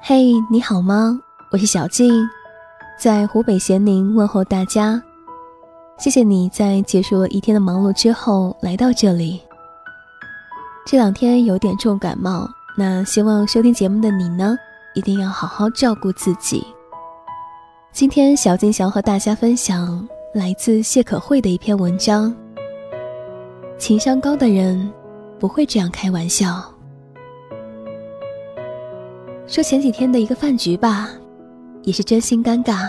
嘿，你好吗？我是小静，在湖北咸宁问候大家。谢谢你在结束了一天的忙碌之后来到这里。这两天有点重感冒，那希望收听节目的你呢，一定要好好照顾自己。今天小静想和大家分享来自谢可慧的一篇文章。情商高的人不会这样开玩笑。说前几天的一个饭局吧，也是真心尴尬。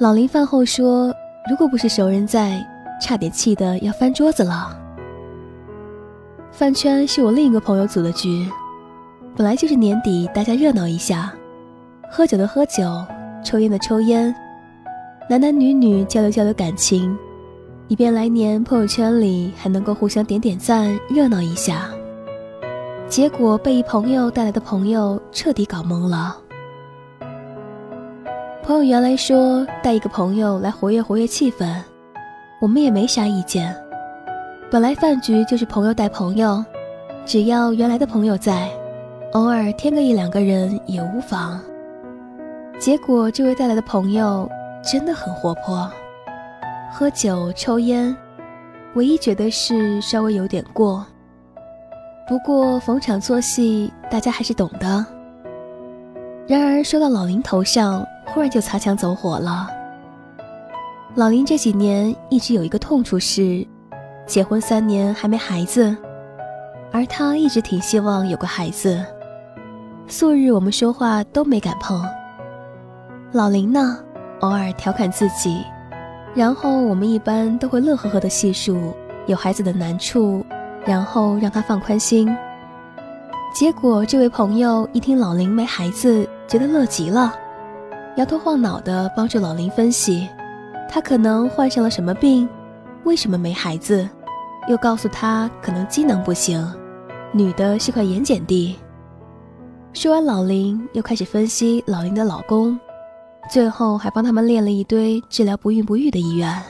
老林饭后说：“如果不是熟人在，差点气得要翻桌子了。”饭圈是我另一个朋友组的局，本来就是年底大家热闹一下，喝酒的喝酒，抽烟的抽烟，男男女女交流交流感情，以便来年朋友圈里还能够互相点点赞，热闹一下。结果被一朋友带来的朋友彻底搞懵了。朋友原来说带一个朋友来活跃活跃气氛，我们也没啥意见。本来饭局就是朋友带朋友，只要原来的朋友在，偶尔添个一两个人也无妨。结果这位带来的朋友真的很活泼，喝酒抽烟，唯一觉得是稍微有点过。不过逢场作戏，大家还是懂的。然而说到老林头上，忽然就擦枪走火了。老林这几年一直有一个痛处是，结婚三年还没孩子，而他一直挺希望有个孩子。素日我们说话都没敢碰。老林呢，偶尔调侃自己，然后我们一般都会乐呵呵的细数有孩子的难处。然后让他放宽心。结果这位朋友一听老林没孩子，觉得乐极了，摇头晃脑的帮助老林分析，他可能患上了什么病，为什么没孩子，又告诉他可能机能不行，女的是块盐碱地。说完，老林又开始分析老林的老公，最后还帮他们列了一堆治疗不孕不育的医院。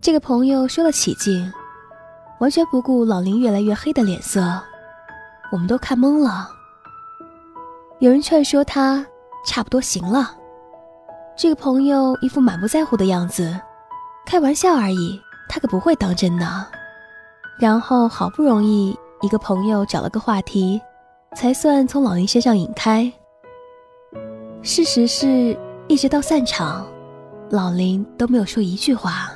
这个朋友说了起劲。完全不顾老林越来越黑的脸色，我们都看懵了。有人劝说他差不多行了，这个朋友一副满不在乎的样子，开玩笑而已，他可不会当真的。然后好不容易一个朋友找了个话题，才算从老林身上引开。事实是，一直到散场，老林都没有说一句话。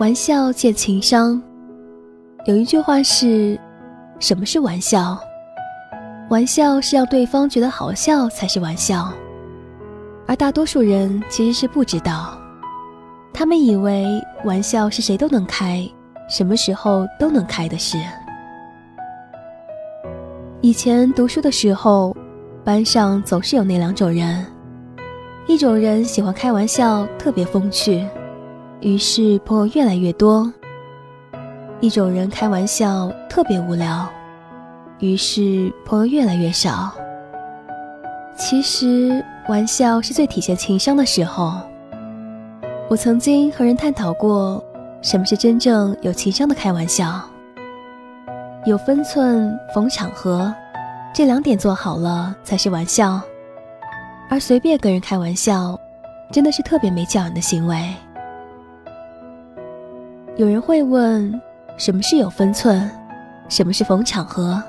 玩笑见情商，有一句话是：什么是玩笑？玩笑是让对方觉得好笑才是玩笑，而大多数人其实是不知道，他们以为玩笑是谁都能开，什么时候都能开的事。以前读书的时候，班上总是有那两种人，一种人喜欢开玩笑，特别风趣。于是朋友越来越多。一种人开玩笑特别无聊，于是朋友越来越少。其实玩笑是最体现情商的时候。我曾经和人探讨过，什么是真正有情商的开玩笑。有分寸、逢场合，这两点做好了才是玩笑。而随便跟人开玩笑，真的是特别没教养的行为。有人会问，什么是有分寸，什么是逢场合？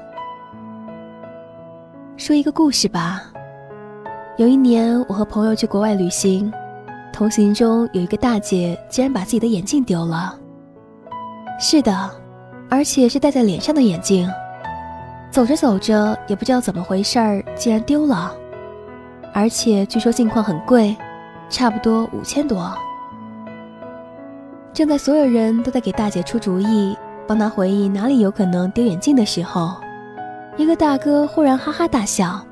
说一个故事吧。有一年，我和朋友去国外旅行，同行中有一个大姐竟然把自己的眼镜丢了。是的，而且是戴在脸上的眼镜。走着走着，也不知道怎么回事儿，竟然丢了，而且据说镜框很贵，差不多五千多。正在所有人都在给大姐出主意，帮她回忆哪里有可能丢眼镜的时候，一个大哥忽然哈哈大笑：“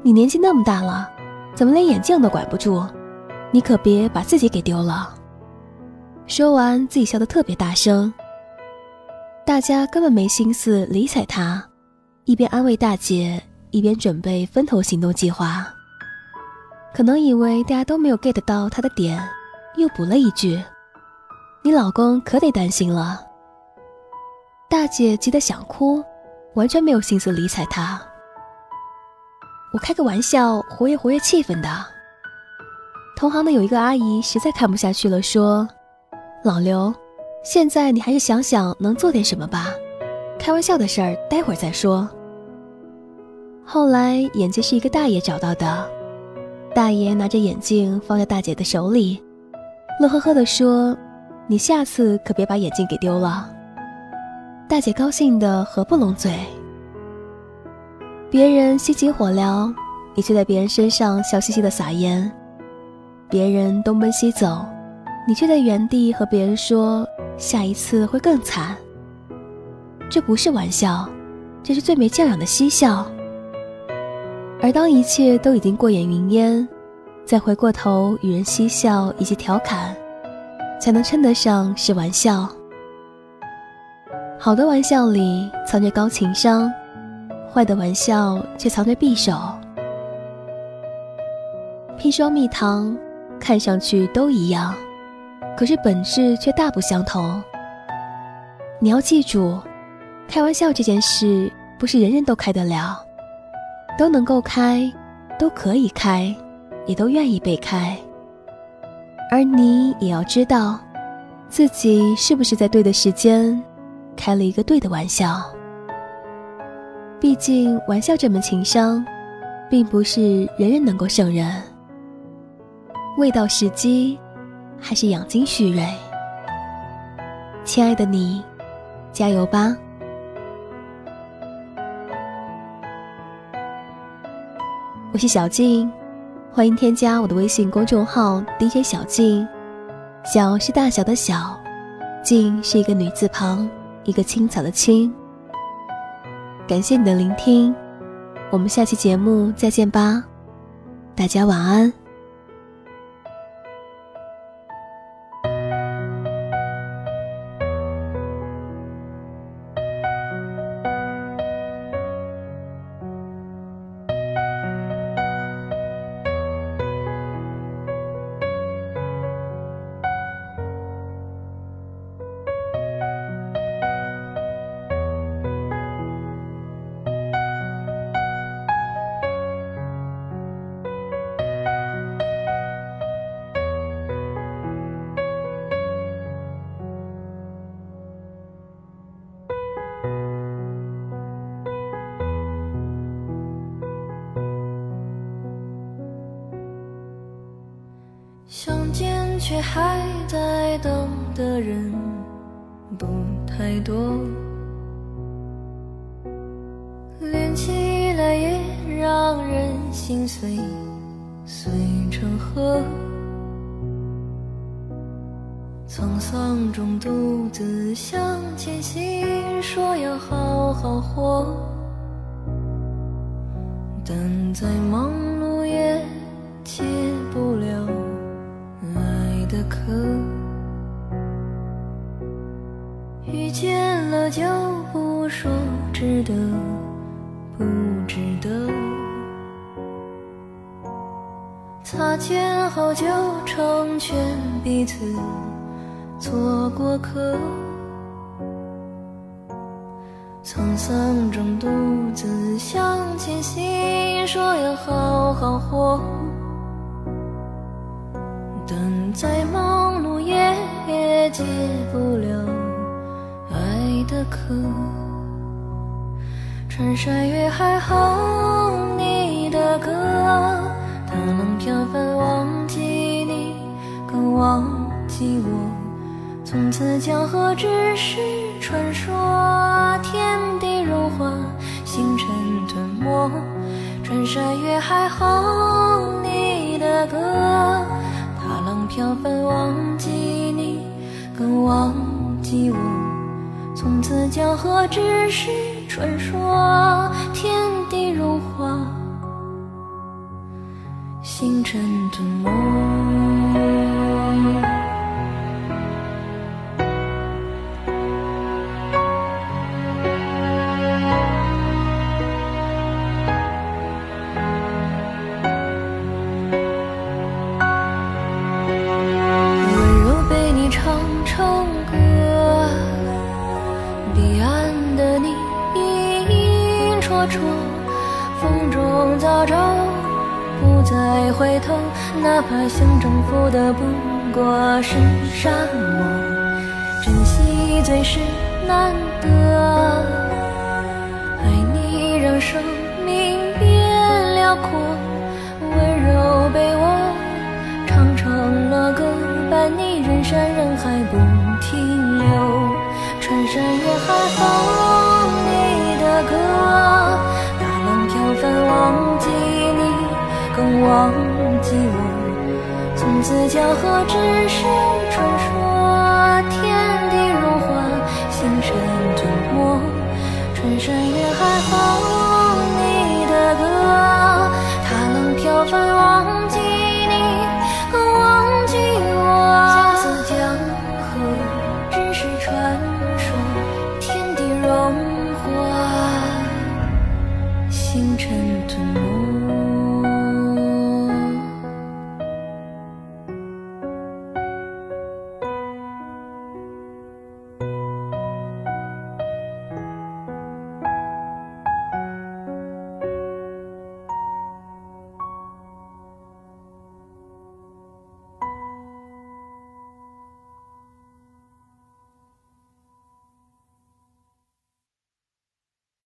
你年纪那么大了，怎么连眼镜都管不住？你可别把自己给丢了。”说完，自己笑得特别大声。大家根本没心思理睬他，一边安慰大姐，一边准备分头行动计划。可能以为大家都没有 get 到他的点，又补了一句。你老公可得担心了。大姐急得想哭，完全没有心思理睬他。我开个玩笑，活跃活跃气氛的。同行的有一个阿姨实在看不下去了，说：“老刘，现在你还是想想能做点什么吧，开玩笑的事儿待会儿再说。”后来眼镜是一个大爷找到的，大爷拿着眼镜放在大姐的手里，乐呵呵地说：“你下次可别把眼镜给丢了。”大姐高兴的合不拢嘴。别人心急火燎，你却在别人身上笑嘻嘻的撒盐；别人东奔西走，你却在原地和别人说下一次会更惨。这不是玩笑，这是最没教养的嬉笑。而当一切都已经过眼云烟，再回过头与人嬉笑以及调侃，才能称得上是玩笑。好的玩笑里藏着高情商，坏的玩笑却藏着匕首。砒霜蜜糖，看上去都一样，可是本质却大不相同。你要记住，开玩笑这件事不是人人都开得了。都能够开，都可以开，也都愿意被开。而你也要知道，自己是不是在对的时间，开了一个对的玩笑。毕竟，玩笑这门情商，并不是人人能够胜任。未到时机，还是养精蓄锐。亲爱的你，加油吧！我是小静，欢迎添加我的微信公众号 DJ 小静。小是大小的小，静是一个女字旁，一个青草的青。感谢你的聆听，我们下期节目再见吧，大家晚安。却还在等的人不太多，连起来也让人心碎，碎成河。沧桑中独自向前行，说要好好活，但再忙碌也解不了。可，遇见了就不说值得不值得，擦肩后就成全彼此做过客，沧桑中独自向前行，说要好好活。再忙碌也也解不了爱的渴。穿山越海哼你的歌，他能飘帆忘记你，更忘记我。从此江河只是传说，天地融化，星辰吞没。穿山越海哼你的歌。飘帆忘记你，更忘记我。从此江河只是传说，天地融化，星辰吞没。回头，哪怕想征服的不过是沙漠，珍惜最是难得。爱你让生命变辽阔，温柔被我唱成了歌，伴你人山人海不停留，穿山越海忘记我，从此江河只是传说，天地如画，星辰吞没，穿山越海好